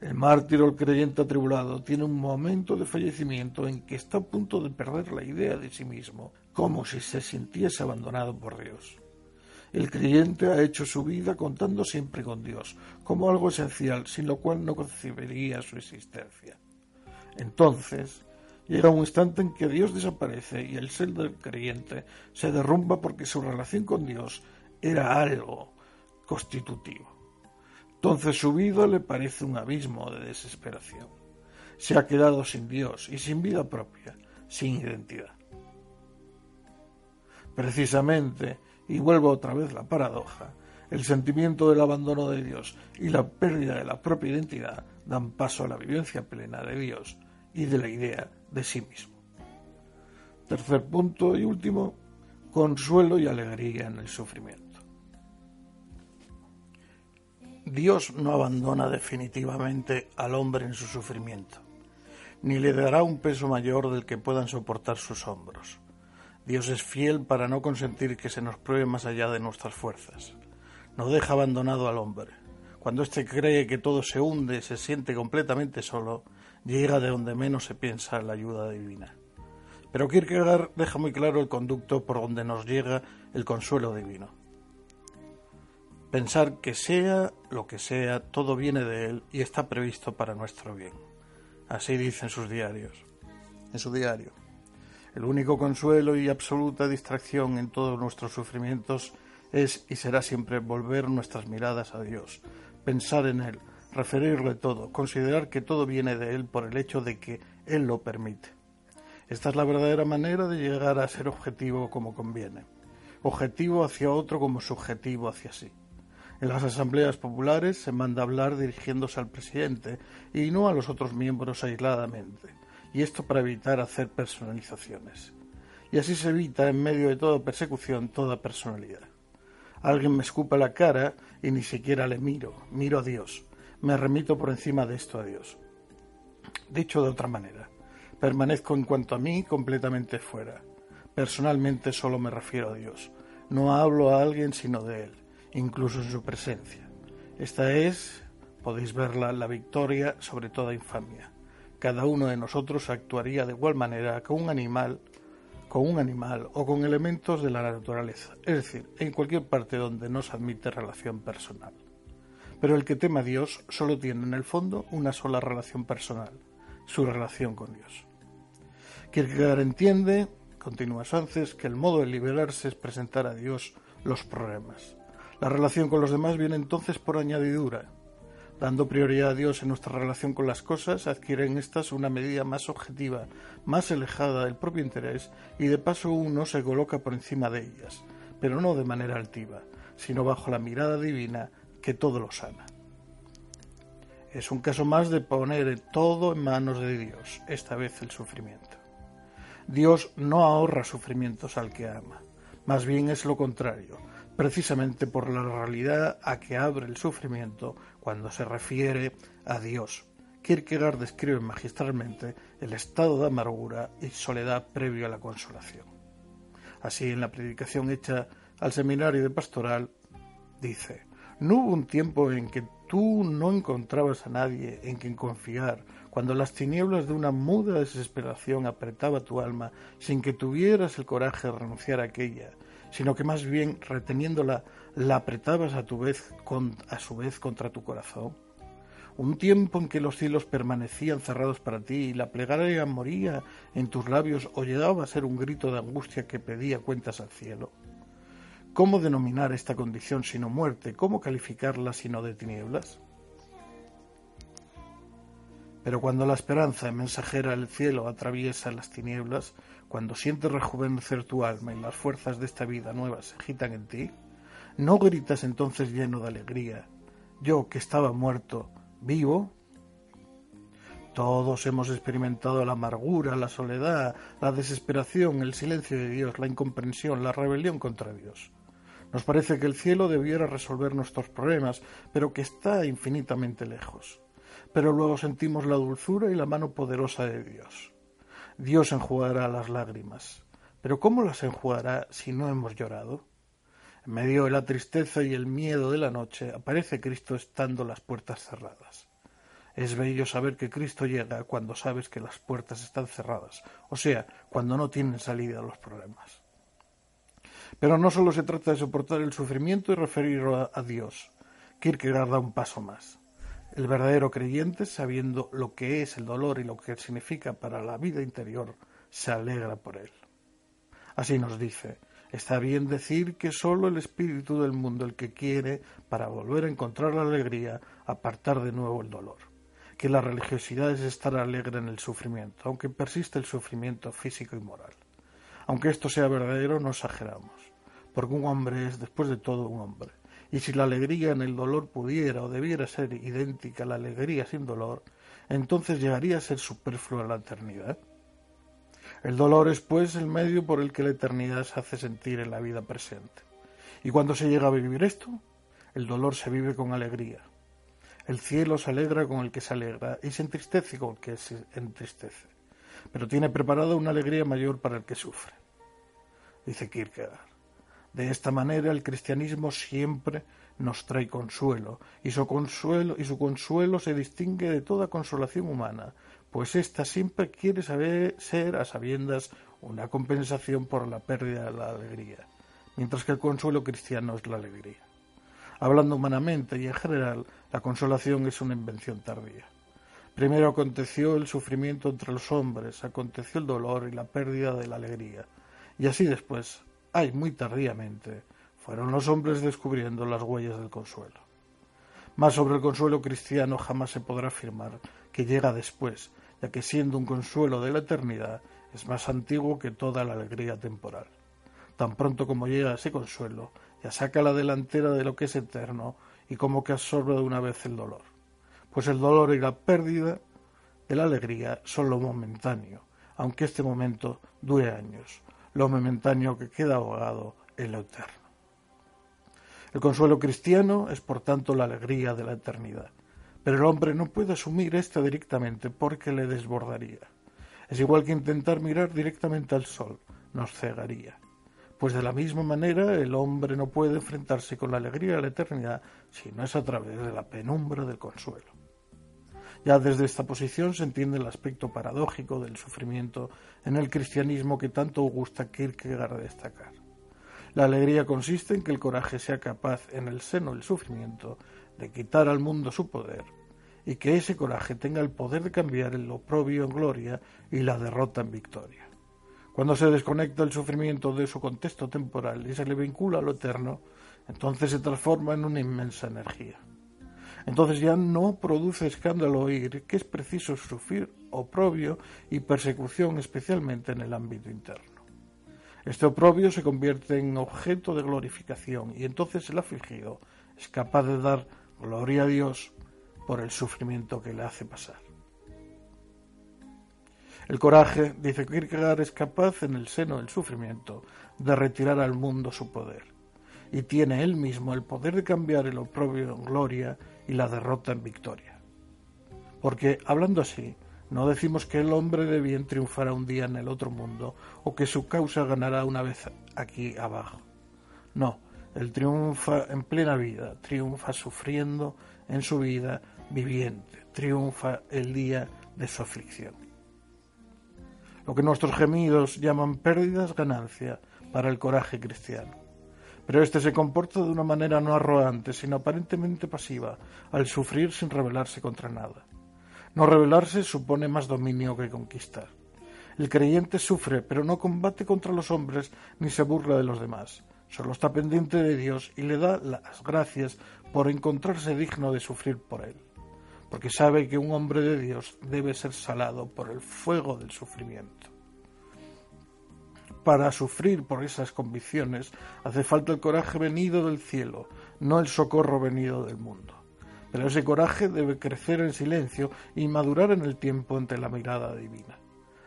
El mártir o el creyente atribulado tiene un momento de fallecimiento en que está a punto de perder la idea de sí mismo, como si se sintiese abandonado por Dios. El creyente ha hecho su vida contando siempre con Dios, como algo esencial, sin lo cual no concebiría su existencia. Entonces, Llega un instante en que Dios desaparece y el ser del creyente se derrumba porque su relación con Dios era algo constitutivo. Entonces su vida le parece un abismo de desesperación. Se ha quedado sin Dios y sin vida propia, sin identidad. Precisamente, y vuelvo otra vez la paradoja, el sentimiento del abandono de Dios y la pérdida de la propia identidad dan paso a la vivencia plena de Dios y de la idea de sí mismo. Tercer punto y último, consuelo y alegría en el sufrimiento. Dios no abandona definitivamente al hombre en su sufrimiento, ni le dará un peso mayor del que puedan soportar sus hombros. Dios es fiel para no consentir que se nos pruebe más allá de nuestras fuerzas. No deja abandonado al hombre. Cuando éste cree que todo se hunde, se siente completamente solo, llega de donde menos se piensa la ayuda divina. Pero Kierkegaard deja muy claro el conducto por donde nos llega el consuelo divino. Pensar que sea lo que sea, todo viene de Él y está previsto para nuestro bien. Así dicen sus diarios. En su diario. El único consuelo y absoluta distracción en todos nuestros sufrimientos es y será siempre volver nuestras miradas a Dios, pensar en Él, referirle todo, considerar que todo viene de Él por el hecho de que Él lo permite. Esta es la verdadera manera de llegar a ser objetivo como conviene, objetivo hacia otro como subjetivo hacia sí. En las asambleas populares se manda hablar dirigiéndose al presidente y no a los otros miembros aisladamente y esto para evitar hacer personalizaciones. Y así se evita en medio de toda persecución toda personalidad. Alguien me escupa la cara y ni siquiera le miro, miro a Dios, me remito por encima de esto a Dios. Dicho de otra manera, permanezco en cuanto a mí completamente fuera. Personalmente solo me refiero a Dios. No hablo a alguien sino de Él, incluso en su presencia. Esta es, podéis verla, la victoria sobre toda infamia cada uno de nosotros actuaría de igual manera con un animal, con un animal o con elementos de la naturaleza, es decir, en cualquier parte donde no se admite relación personal. Pero el que teme a Dios solo tiene en el fondo una sola relación personal, su relación con Dios. Kierkegaard entiende, continúa Sánchez, que el modo de liberarse es presentar a Dios los problemas. La relación con los demás viene entonces por añadidura, Dando prioridad a Dios en nuestra relación con las cosas, adquieren estas una medida más objetiva, más alejada del propio interés y de paso uno se coloca por encima de ellas, pero no de manera altiva, sino bajo la mirada divina que todo lo sana. Es un caso más de poner todo en manos de Dios, esta vez el sufrimiento. Dios no ahorra sufrimientos al que ama, más bien es lo contrario, precisamente por la realidad a que abre el sufrimiento cuando se refiere a Dios. Kierkegaard describe magistralmente el estado de amargura y soledad previo a la consolación. Así, en la predicación hecha al seminario de pastoral, dice, no hubo un tiempo en que tú no encontrabas a nadie en quien confiar, cuando las tinieblas de una muda desesperación apretaba tu alma sin que tuvieras el coraje de renunciar a aquella, sino que más bien reteniéndola la apretabas a tu vez a su vez contra tu corazón. Un tiempo en que los cielos permanecían cerrados para ti y la plegaria moría en tus labios o llegaba a ser un grito de angustia que pedía cuentas al cielo. ¿Cómo denominar esta condición sino muerte? ¿Cómo calificarla sino de tinieblas? Pero cuando la esperanza mensajera del cielo atraviesa las tinieblas, cuando sientes rejuvenecer tu alma y las fuerzas de esta vida nueva se agitan en ti, ¿no gritas entonces lleno de alegría, yo que estaba muerto, vivo? Todos hemos experimentado la amargura, la soledad, la desesperación, el silencio de Dios, la incomprensión, la rebelión contra Dios. Nos parece que el cielo debiera resolver nuestros problemas, pero que está infinitamente lejos. Pero luego sentimos la dulzura y la mano poderosa de Dios. Dios enjugará las lágrimas. Pero ¿cómo las enjugará si no hemos llorado? En medio de la tristeza y el miedo de la noche aparece Cristo estando las puertas cerradas. Es bello saber que Cristo llega cuando sabes que las puertas están cerradas, o sea, cuando no tienen salida los problemas. Pero no solo se trata de soportar el sufrimiento y referirlo a, Dios. Kierkegaard da un paso más. El verdadero creyente, sabiendo lo que es el dolor y lo que significa para la vida interior, se alegra por él. Así nos dice, Está bien decir que sólo el espíritu del mundo el que quiere, para volver a encontrar la alegría, apartar de nuevo el dolor. Que la religiosidad es estar alegre en el sufrimiento, aunque persiste el sufrimiento físico y moral. Aunque esto sea verdadero, no exageramos, porque un hombre es, después de todo, un hombre. Y si la alegría en el dolor pudiera o debiera ser idéntica a la alegría sin dolor, entonces llegaría a ser superflua la eternidad. El dolor es, pues, el medio por el que la eternidad se hace sentir en la vida presente. Y cuando se llega a vivir esto, el dolor se vive con alegría. El cielo se alegra con el que se alegra y se entristece con el que se entristece. Pero tiene preparada una alegría mayor para el que sufre. Dice Kierkegaard. De esta manera el cristianismo siempre nos trae consuelo y su consuelo, y su consuelo se distingue de toda consolación humana, pues ésta siempre quiere saber, ser a sabiendas una compensación por la pérdida de la alegría, mientras que el consuelo cristiano es la alegría. Hablando humanamente y en general, la consolación es una invención tardía. Primero aconteció el sufrimiento entre los hombres, aconteció el dolor y la pérdida de la alegría, y así después, ay, muy tardíamente, fueron los hombres descubriendo las huellas del consuelo. Mas sobre el consuelo cristiano jamás se podrá afirmar que llega después, ya que siendo un consuelo de la eternidad, es más antiguo que toda la alegría temporal. Tan pronto como llega ese consuelo, ya saca la delantera de lo que es eterno y como que absorbe de una vez el dolor. Pues el dolor y la pérdida de la alegría son lo momentáneo, aunque este momento dure años, lo momentáneo que queda ahogado en lo eterno. El consuelo cristiano es por tanto la alegría de la eternidad. Pero el hombre no puede asumir esto directamente porque le desbordaría. Es igual que intentar mirar directamente al sol, nos cegaría. Pues de la misma manera el hombre no puede enfrentarse con la alegría de la eternidad si no es a través de la penumbra del consuelo. Ya desde esta posición se entiende el aspecto paradójico del sufrimiento en el cristianismo que tanto gusta Kierkegaard destacar. La alegría consiste en que el coraje sea capaz, en el seno del sufrimiento, de quitar al mundo su poder, y que ese coraje tenga el poder de cambiar el oprobio en gloria y la derrota en victoria. Cuando se desconecta el sufrimiento de su contexto temporal y se le vincula a lo eterno, entonces se transforma en una inmensa energía. Entonces ya no produce escándalo oír que es preciso sufrir oprobio y persecución especialmente en el ámbito interno. Este oprobio se convierte en objeto de glorificación y entonces el afligido es capaz de dar Gloria a Dios por el sufrimiento que le hace pasar. El coraje, dice Kierkegaard, es capaz en el seno del sufrimiento de retirar al mundo su poder, y tiene él mismo el poder de cambiar el oprobio en gloria y la derrota en victoria. Porque, hablando así, no decimos que el hombre de bien triunfará un día en el otro mundo o que su causa ganará una vez aquí abajo. No, él triunfa en plena vida, triunfa sufriendo en su vida viviente, triunfa el día de su aflicción. Lo que nuestros gemidos llaman pérdidas, ganancia para el coraje cristiano. Pero éste se comporta de una manera no arrogante, sino aparentemente pasiva, al sufrir sin rebelarse contra nada. No rebelarse supone más dominio que conquistar. El creyente sufre, pero no combate contra los hombres ni se burla de los demás Solo está pendiente de Dios y le da las gracias por encontrarse digno de sufrir por él, porque sabe que un hombre de Dios debe ser salado por el fuego del sufrimiento. Para sufrir por esas convicciones hace falta el coraje venido del cielo, no el socorro venido del mundo. Pero ese coraje debe crecer en silencio y madurar en el tiempo ante la mirada divina.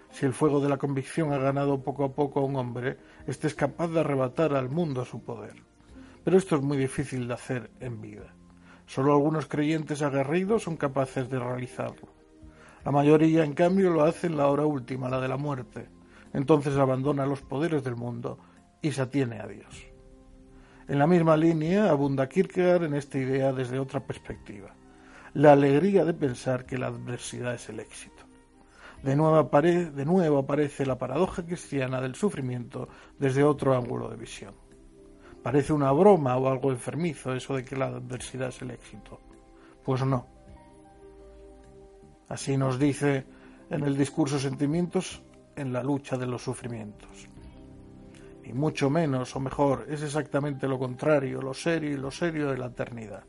Si el fuego de la convicción ha ganado poco a poco a un hombre, éste es capaz de arrebatar al mundo su poder. Pero esto es muy difícil de hacer en vida. Solo algunos creyentes aguerridos son capaces de realizarlo. La mayoría, en cambio, lo hace en la hora última, la de la muerte. Entonces abandona los poderes del mundo y se atiene a Dios. En la misma línea abunda Kierkegaard en esta idea desde otra perspectiva, la alegría de pensar que la adversidad es el éxito. De nuevo, aparece la paradoja cristiana del sufrimiento desde otro ángulo de visión. Parece una broma o algo enfermizo eso de que la adversidad es el éxito. Pues no. Así nos dice en el discurso Sentimientos en la lucha de los sufrimientos. y mucho menos o mejor es exactamente lo contrario, lo serio y lo serio de la eternidad.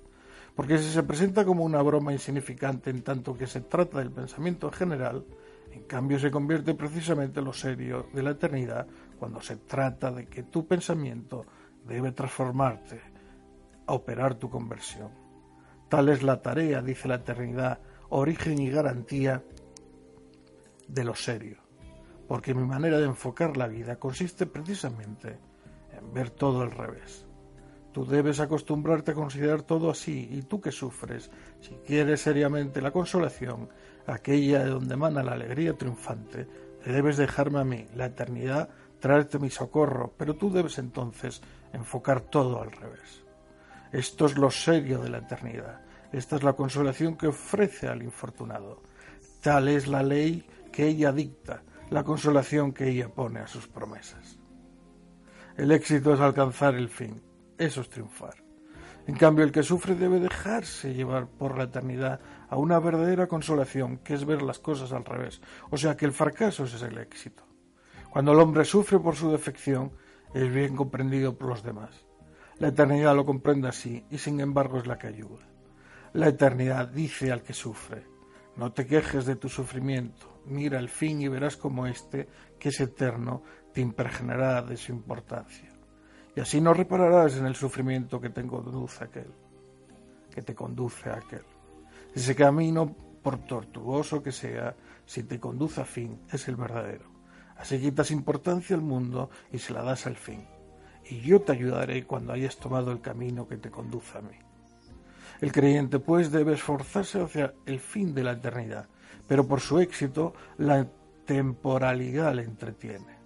Porque si se presenta como una broma insignificante en tanto que se trata del pensamiento en general, en cambio se convierte precisamente en lo serio de la eternidad cuando se trata de que tu pensamiento debe transformarte a operar tu conversión. Tal es la tarea, dice la eternidad, origen y garantía de lo serio, porque mi manera de enfocar la vida consiste precisamente en ver todo al revés. Tú debes acostumbrarte a considerar todo así, y tú que sufres, si quieres seriamente la consolación, aquella de donde emana la alegría triunfante, te debes dejarme a mí, la eternidad, traerte mi socorro, pero tú debes entonces enfocar todo al revés. Esto es lo serio de la eternidad. Esta es la consolación que ofrece al infortunado. Tal es la ley que ella dicta, la consolación que ella pone a sus promesas. El éxito es alcanzar el fin, eso es triunfar. En cambio, el que sufre debe dejarse llevar por la eternidad a una verdadera consolación, que es ver las cosas al revés. O sea que el fracaso es el éxito. Cuando el hombre sufre por su defección, es bien comprendido por los demás. La eternidad lo comprende así y sin embargo es la que ayuda. La eternidad dice al que sufre, no te quejes de tu sufrimiento, mira el fin y verás cómo éste, que es eterno, te impregnará de su importancia. Y así no repararás en el sufrimiento que te conduce a aquel, que te conduce a aquel. Ese camino, por tortuoso que sea, si te conduce a fin, es el verdadero. Así quitas importancia al mundo y se la das al fin y yo te ayudaré cuando hayas tomado el camino que te conduce a mí. El creyente, pues, debe esforzarse hacia el fin de la eternidad, pero por su éxito la temporalidad le entretiene.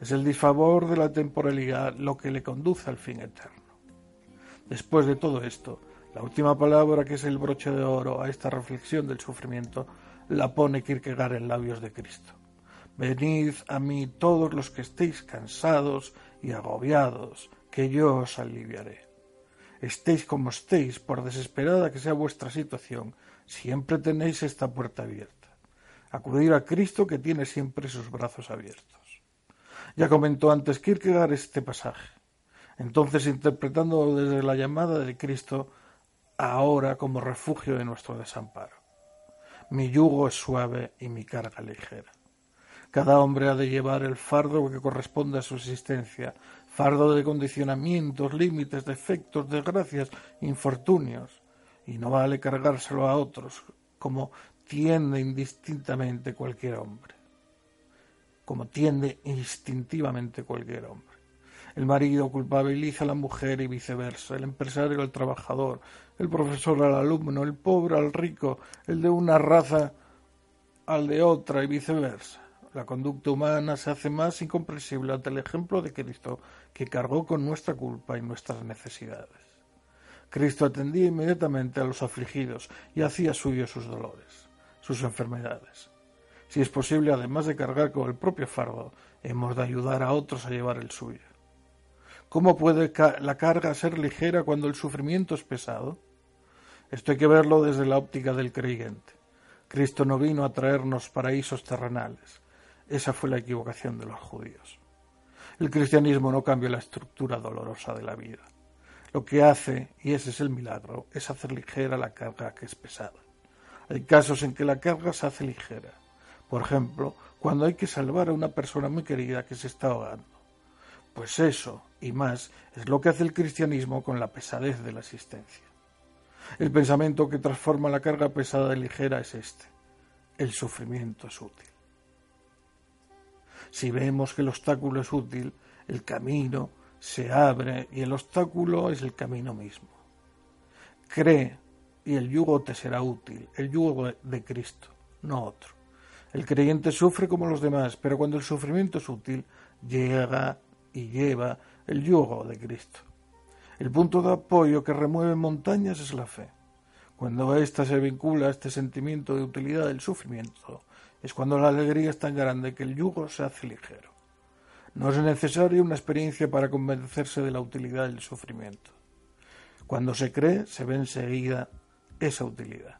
Es el disfavor de la temporalidad lo que le conduce al fin eterno. Después de todo esto, la última palabra que es el broche de oro a esta reflexión del sufrimiento la pone Kierkegaard en labios de Cristo. Venid a mí todos los que estéis cansados y agobiados, que yo os aliviaré. Estéis como estéis, por desesperada que sea vuestra situación, siempre tenéis esta puerta abierta. Acudir a Cristo que tiene siempre sus brazos abiertos. Ya comentó antes Kierkegaard este pasaje. Entonces, interpretando desde la llamada de Cristo, ahora como refugio de nuestro desamparo. Mi yugo es suave y mi carga ligera. Cada hombre ha de llevar el fardo que corresponde a su existencia, fardo de condicionamientos, límites, defectos, desgracias, infortunios, y no vale cargárselo a otros, como tiende indistintamente cualquier hombre, como tiende instintivamente cualquier hombre. El marido culpabiliza a la mujer y viceversa, el empresario al trabajador, el profesor al alumno, el pobre al rico, el de una raza al de otra y viceversa. La conducta humana se hace más incomprensible ante el ejemplo de Cristo, que cargó con nuestra culpa y nuestras necesidades. Cristo atendía inmediatamente a los afligidos y hacía suyos sus dolores, sus enfermedades. Si es posible, además de cargar con el propio fardo, hemos de ayudar a otros a llevar el suyo. ¿Cómo puede la carga ser ligera cuando el sufrimiento es pesado? Esto hay que verlo desde la óptica del creyente. Cristo no vino a traernos paraísos terrenales, esa fue la equivocación de los judíos. El cristianismo no cambia la estructura dolorosa de la vida. Lo que hace, y ese es el milagro, es hacer ligera la carga que es pesada. Hay casos en que la carga se hace ligera. Por ejemplo, cuando hay que salvar a una persona muy querida que se está ahogando. Pues eso, y más, es lo que hace el cristianismo con la pesadez de la existencia. El pensamiento que transforma la carga pesada en ligera es este. El sufrimiento es útil. Si vemos que el obstáculo es útil, el camino se abre y el obstáculo es el camino mismo. Cree y el yugo te será útil, el yugo de Cristo, no otro. El creyente sufre como los demás, pero cuando el sufrimiento es útil, llega y lleva el yugo de Cristo. El punto de apoyo que remueve montañas es la fe. Cuando ésta se vincula a este sentimiento de utilidad del sufrimiento, es cuando la alegría es tan grande que el yugo se hace ligero. No es necesaria una experiencia para convencerse de la utilidad del sufrimiento. Cuando se cree, se ve enseguida esa utilidad.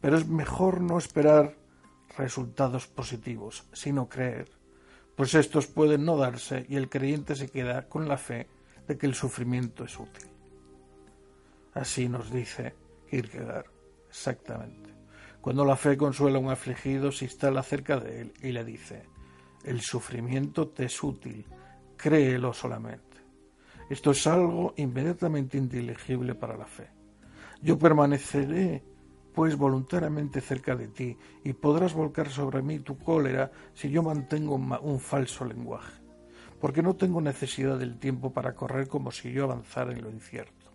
Pero es mejor no esperar resultados positivos, sino creer, pues estos pueden no darse y el creyente se queda con la fe de que el sufrimiento es útil. Así nos dice Kierkegaard, exactamente. Cuando la fe consuela a un afligido, se instala cerca de él y le dice, el sufrimiento te es útil, créelo solamente. Esto es algo inmediatamente inteligible para la fe. Yo permaneceré pues voluntariamente cerca de ti, y podrás volcar sobre mí tu cólera si yo mantengo un falso lenguaje, porque no tengo necesidad del tiempo para correr como si yo avanzara en lo incierto.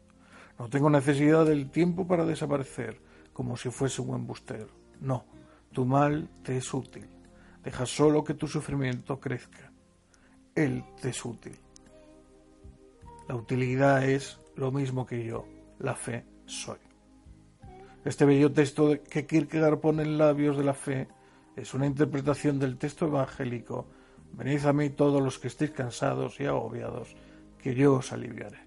No tengo necesidad del tiempo para desaparecer como si fuese un embustero. No, tu mal te es útil. Deja solo que tu sufrimiento crezca. Él te es útil. La utilidad es lo mismo que yo, la fe soy. Este bello texto que Kierkegaard pone en labios de la fe es una interpretación del texto evangélico Venid a mí todos los que estéis cansados y agobiados, que yo os aliviaré.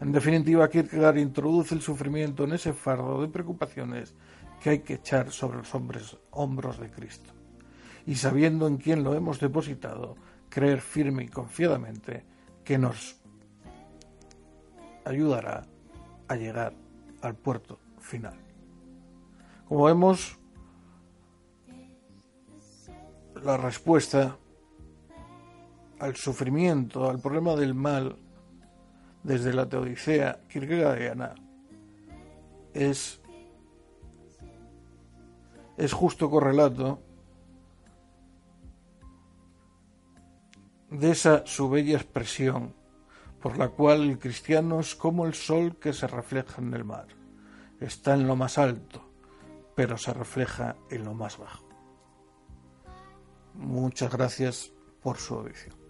En definitiva, Kierkegaard introduce el sufrimiento en ese fardo de preocupaciones que hay que echar sobre los hombros de Cristo. Y sabiendo en quién lo hemos depositado, creer firme y confiadamente que nos ayudará a llegar al puerto final. Como vemos, la respuesta al sufrimiento, al problema del mal, desde la teodicea kierkegaardiana, es, es justo correlato de esa su bella expresión por la cual el cristiano es como el sol que se refleja en el mar, está en lo más alto, pero se refleja en lo más bajo. Muchas gracias por su audición.